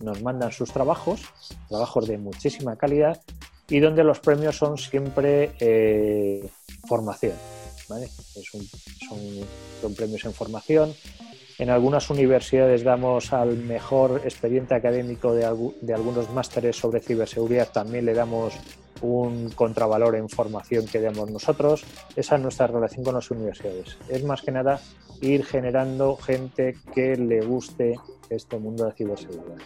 nos mandan sus trabajos, trabajos de muchísima calidad, y donde los premios son siempre eh, formación. son, premios en formación. En algunas universidades damos al mejor expediente académico de, de algunos másteres sobre ciberseguridad, también le damos un contravalor en formación que damos nosotros. Esa es nuestra relación con las universidades. Es más que nada ir generando gente que le guste este mundo de ciberseguridad.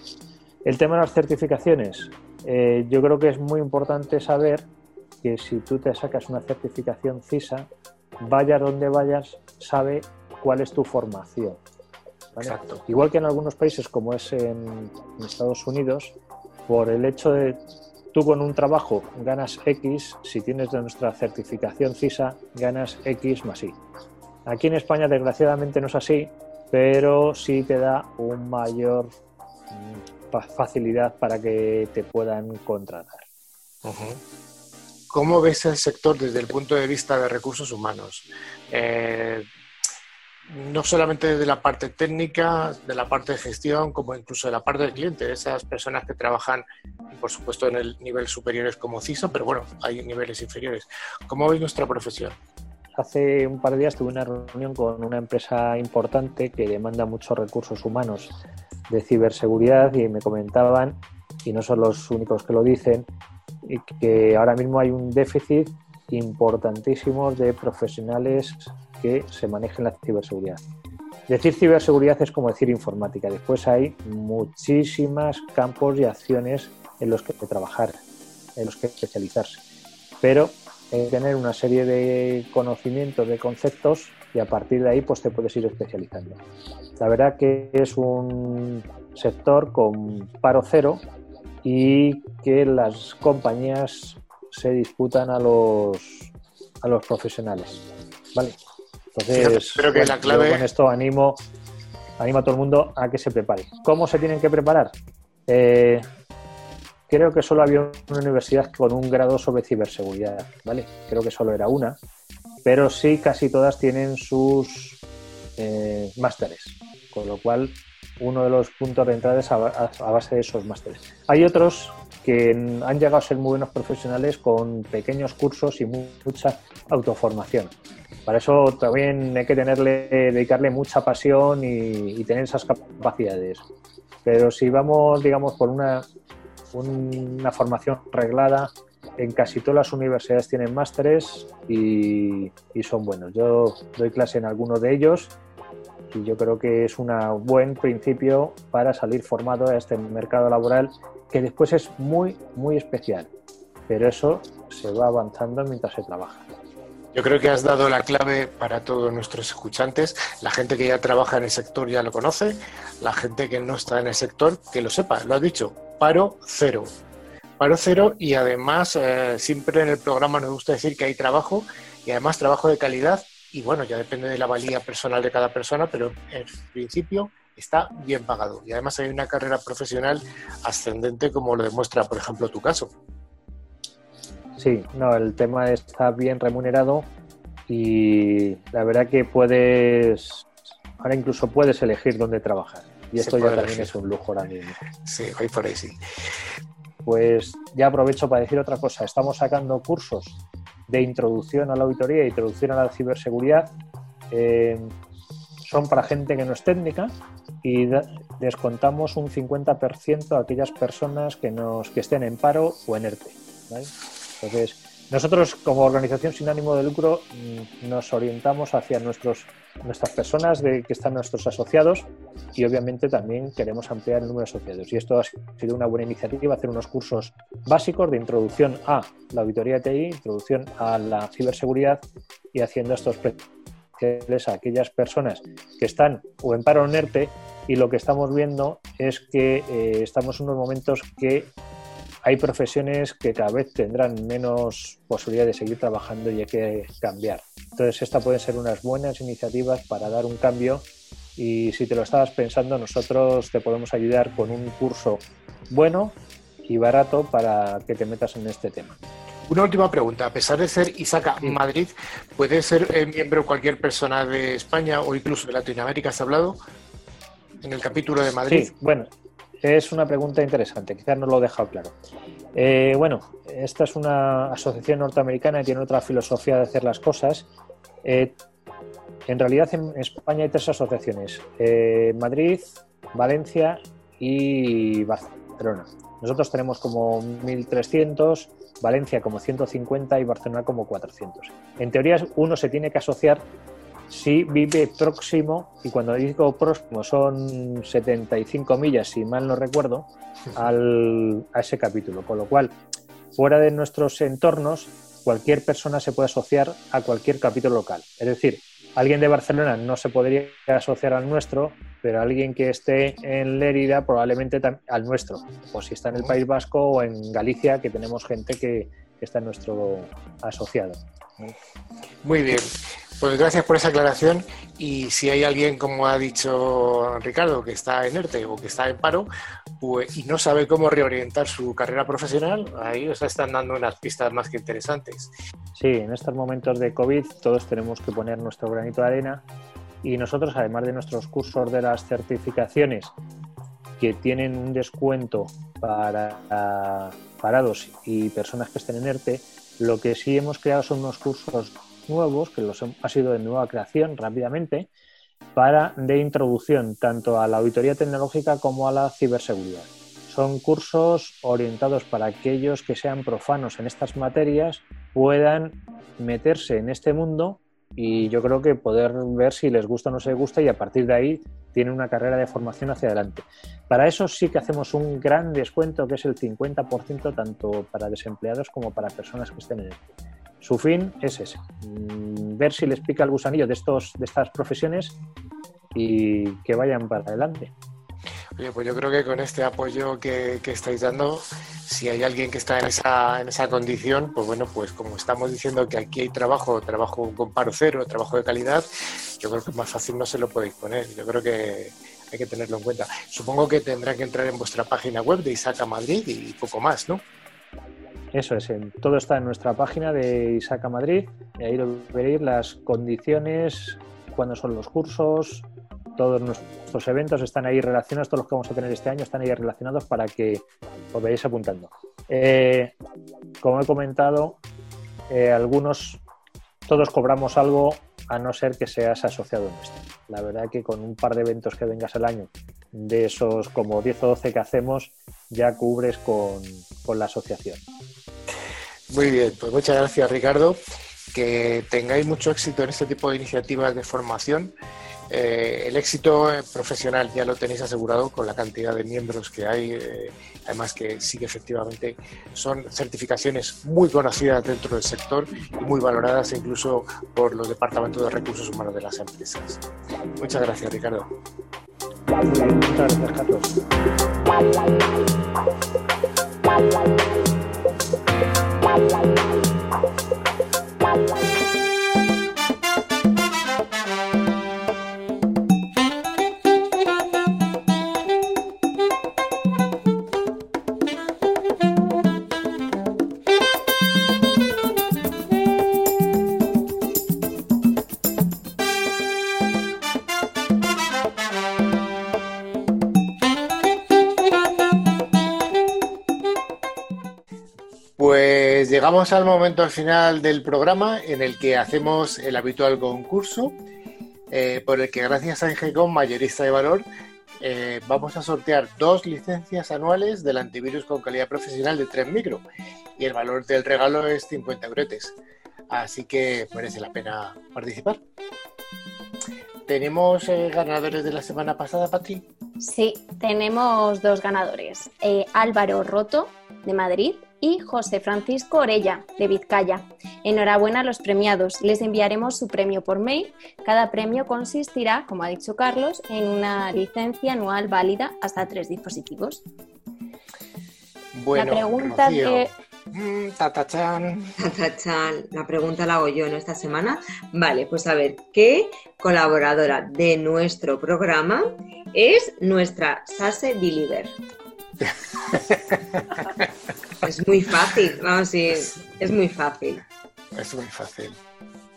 El tema de las certificaciones, eh, yo creo que es muy importante saber que si tú te sacas una certificación CISA, vayas donde vayas, sabe cuál es tu formación. Exacto. Igual que en algunos países como es en, Estados Unidos, por el hecho de tú con un trabajo ganas X, si tienes de nuestra certificación CISA, ganas X más Y. Aquí en España desgraciadamente no es así, pero sí te da un mayor facilidad para que te puedan contratar. ¿Cómo ves el sector desde el punto de vista de recursos humanos? Eh, no solamente desde la parte técnica, de la parte de gestión, como incluso de la parte del cliente, esas personas que trabajan, por supuesto, en el nivel superiores como CISO, pero bueno, hay niveles inferiores. ¿Cómo ves nuestra profesión? Hace un par de días tuve una reunión con una empresa importante que demanda muchos recursos humanos de ciberseguridad y me comentaban, y no son los únicos que lo dicen, que ahora mismo hay un déficit importantísimo de profesionales que se manejen la ciberseguridad. Decir ciberseguridad es como decir informática. Después hay muchísimos campos y acciones en los que trabajar, en los que especializarse. Pero que tener una serie de conocimientos, de conceptos y a partir de ahí pues te puedes ir especializando. La verdad que es un sector con paro cero y que las compañías se disputan a los, a los profesionales. ¿Vale? Entonces, que la clave... con esto animo, animo a todo el mundo a que se prepare. ¿Cómo se tienen que preparar? Eh, creo que solo había una universidad con un grado sobre ciberseguridad, ¿vale? Creo que solo era una pero sí casi todas tienen sus eh, másteres, con lo cual uno de los puntos de entrada es a, base de esos másteres. Hay otros que han llegado a ser muy buenos profesionales con pequeños cursos y mucha autoformación. Para eso también hay que tenerle, dedicarle mucha pasión y, tener esas capacidades. Pero si vamos, digamos, por una, una formación reglada, en casi todas las universidades tienen másteres y, y, son buenos. Yo doy clase en algunos de ellos y yo creo que es un buen principio para salir formado a este mercado laboral que después es muy, muy especial. Pero eso se va avanzando mientras se trabaja. Yo creo que has dado la clave para todos nuestros escuchantes. La gente que ya trabaja en el sector ya lo conoce, la gente que no está en el sector que lo sepa, lo has dicho, paro cero. Paro cero y además eh, siempre en el programa nos gusta decir que hay trabajo y además trabajo de calidad y bueno, ya depende de la valía personal de cada persona, pero en principio está bien pagado. Y además hay una carrera profesional ascendente como lo demuestra, por ejemplo, tu caso. Sí, no, el tema está bien remunerado y la verdad que puedes, ahora incluso puedes elegir dónde trabajar. Y esto ya también es un lujo ahora mismo. Sí, hoy por ahí sí. Pues ya aprovecho para decir otra cosa. Estamos sacando cursos de introducción a la auditoría e introducción a la ciberseguridad eh, son para gente que no es técnica y descontamos un 50% a aquellas personas que, nos, que estén en paro o en ERTE. Entonces, nosotros como organización sin ánimo de lucro mm, nos orientamos hacia nuestros, nuestras personas de, que están nuestros asociados y obviamente también queremos ampliar el número de asociados. Y esto ha sido una buena iniciativa, hacer unos cursos básicos de introducción a la auditoría de TI, introducción a la ciberseguridad y haciendo estos a aquellas personas que están o en paro o en ERTE y lo que estamos viendo es que eh, estamos en unos momentos que hay profesiones que cada vez tendrán menos posibilidad de seguir trabajando y hay que cambiar. Entonces, esta puede ser unas buenas iniciativas para dar un cambio y si te lo estabas pensando, nosotros te podemos ayudar con un curso bueno y barato para que te metas en este tema. Una última pregunta. A pesar de ser Isaca Madrid, ¿puede ser eh, miembro cualquier persona de España o incluso de Latinoamérica? ¿Has hablado en el capítulo de Madrid? Sí, bueno, es una pregunta interesante, quizás no lo he dejado claro. Eh, bueno, esta es una asociación norteamericana y tiene otra filosofía de hacer las cosas. Eh, en realidad en España hay tres asociaciones, eh, Madrid, Valencia y Barcelona. Nosotros tenemos como 1.300, Valencia como 150 y Barcelona como 400. En teoría uno se tiene que asociar si vive próximo, y cuando digo próximo son 75 millas, si mal no recuerdo, al, a ese capítulo. Con lo cual, fuera de nuestros entornos, cualquier persona se puede asociar a cualquier capítulo local. Es decir, alguien de Barcelona no se podría asociar al nuestro, pero alguien que esté en Lérida probablemente al nuestro. O si está en el País Vasco o en Galicia, que tenemos gente que, que está nuestro asociado. Muy bien. Pues gracias por esa aclaración y si hay alguien, como ha dicho Ricardo, que está en ERTE o que está en paro pues, y no sabe cómo reorientar su carrera profesional, ahí os están dando unas pistas más que interesantes. Sí, en estos momentos de COVID todos tenemos que poner nuestro granito de arena y nosotros, además de nuestros cursos de las certificaciones que tienen un descuento para parados y personas que estén en ERTE, lo que sí hemos creado son unos cursos nuevos, que los ha sido de nueva creación rápidamente, para de introducción tanto a la auditoría tecnológica como a la ciberseguridad. Son cursos orientados para aquellos que sean profanos en estas materias puedan meterse en este mundo y yo creo que poder ver si les gusta o no les gusta y a partir de ahí tienen una carrera de formación hacia adelante. Para eso sí que hacemos un gran descuento que es el 50% tanto para desempleados como para personas que estén en el su fin es ese, mm, ver si les pica el gusanillo de, estos, de estas profesiones y que vayan para adelante. Oye, pues yo creo que con este apoyo que, estáis dando, si hay alguien que está en esa, en esa condición, pues bueno, pues como estamos diciendo que aquí hay trabajo, trabajo con paro cero, trabajo de calidad, yo creo que más fácil no se lo podéis poner. Yo creo que hay que tenerlo en cuenta. Supongo que tendrá que entrar en vuestra página web de Isaca Madrid y poco más, ¿no? Eso es, todo está en nuestra página de Isaca Madrid y ahí veréis las condiciones, cuándo son los cursos, todos nuestros eventos están ahí relacionados, todos los que vamos a tener este año están ahí relacionados para que os vayáis apuntando. Eh, como he comentado, eh, algunos, todos cobramos algo a no ser que seas asociado nuestro. La verdad que con un par de eventos que vengas al año, de esos como 10 o 12 que hacemos, ya cubres con, con la asociación. Muy bien, pues muchas gracias Ricardo. Que tengáis mucho éxito en este tipo de iniciativas de formación. Eh, el éxito profesional ya lo tenéis asegurado con la cantidad de miembros que hay, eh, además que sí que efectivamente son certificaciones muy conocidas dentro del sector y muy valoradas incluso por los departamentos de recursos humanos de las empresas. Muchas gracias, Ricardo. Muchas gracias, Carlos. Llegamos al momento al final del programa en el que hacemos el habitual concurso eh, por el que gracias a Ingecom Mayorista de Valor eh, vamos a sortear dos licencias anuales del antivirus con calidad profesional de 3 micro y el valor del regalo es 50 euros. Así que merece la pena participar. ¿Tenemos eh, ganadores de la semana pasada, Patri? Sí, tenemos dos ganadores. Álvaro Roto, de Madrid, y José Francisco Orella, de Vizcaya. Enhorabuena a los premiados. Les enviaremos su premio por mail. Cada premio consistirá, como ha dicho Carlos, en una licencia anual válida hasta tres dispositivos. Bueno, la pregunta que... Mm, tatachan. La pregunta la hago yo en esta semana. Vale, pues a ver, ¿qué colaboradora de nuestro programa es nuestra Sase Believer? [LAUGHS] es muy fácil, vamos, sí, es muy fácil. Es muy fácil.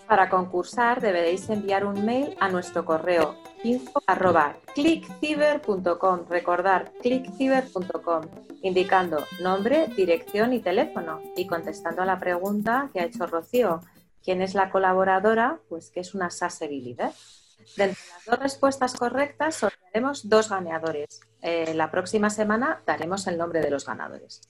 Para concursar deberéis enviar un mail a nuestro correo info clickciber.com, recordar clickciber.com, indicando nombre, dirección y teléfono y contestando a la pregunta que ha hecho Rocío, ¿quién es la colaboradora? Pues que es una SASE líder. De las dos respuestas correctas sortearemos dos ganadores. Eh, la próxima semana daremos el nombre de los ganadores.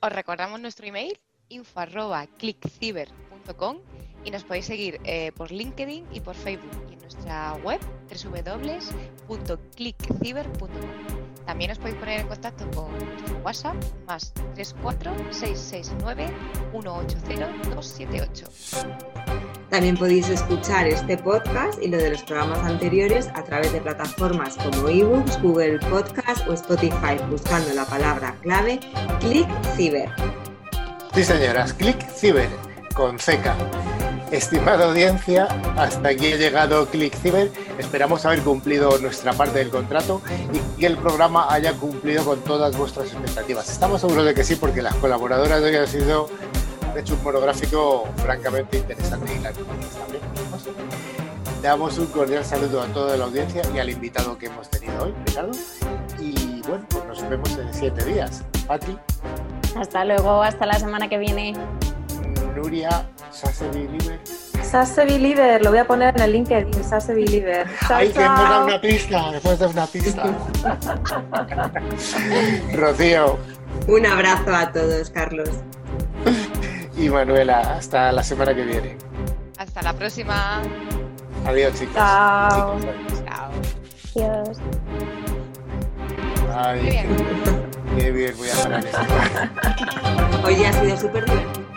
Os recordamos nuestro email info@clickciber.com y nos podéis seguir eh, por LinkedIn y por Facebook y en nuestra web www.clickciber.com. También os podéis poner en contacto con nuestro WhatsApp más 34 180 278. También podéis escuchar este podcast y lo de los programas anteriores a través de plataformas como eBooks, Google Podcast o Spotify buscando la palabra clave Click Ciber. Sí, señoras, Click Ciber con CK. Estimada audiencia, hasta aquí ha llegado Click Ciber. Esperamos haber cumplido nuestra parte del contrato y que el programa haya cumplido con todas vuestras expectativas. Estamos seguros de que sí, porque las colaboradoras de hoy han sido hecho un monográfico francamente interesante y la también. Damos un cordial saludo a toda la audiencia y al invitado que hemos tenido hoy, Ricardo. Y bueno, pues nos vemos en siete días. Pati. Hasta luego, hasta la semana que viene. Nuria, Sase Believer. Sase Believer, lo voy a poner en el LinkedIn, Sase Believer. Ay, que hemos dado una pista, después de una pista. [LAUGHS] Rocío. Un abrazo a todos, Carlos y Manuela. Hasta la semana que viene. Hasta la próxima. Adiós, chicos. Chao. Chao. Adiós. Ay, qué bien. Qué bien, voy a parar esto. Hoy ha sido súper divertido.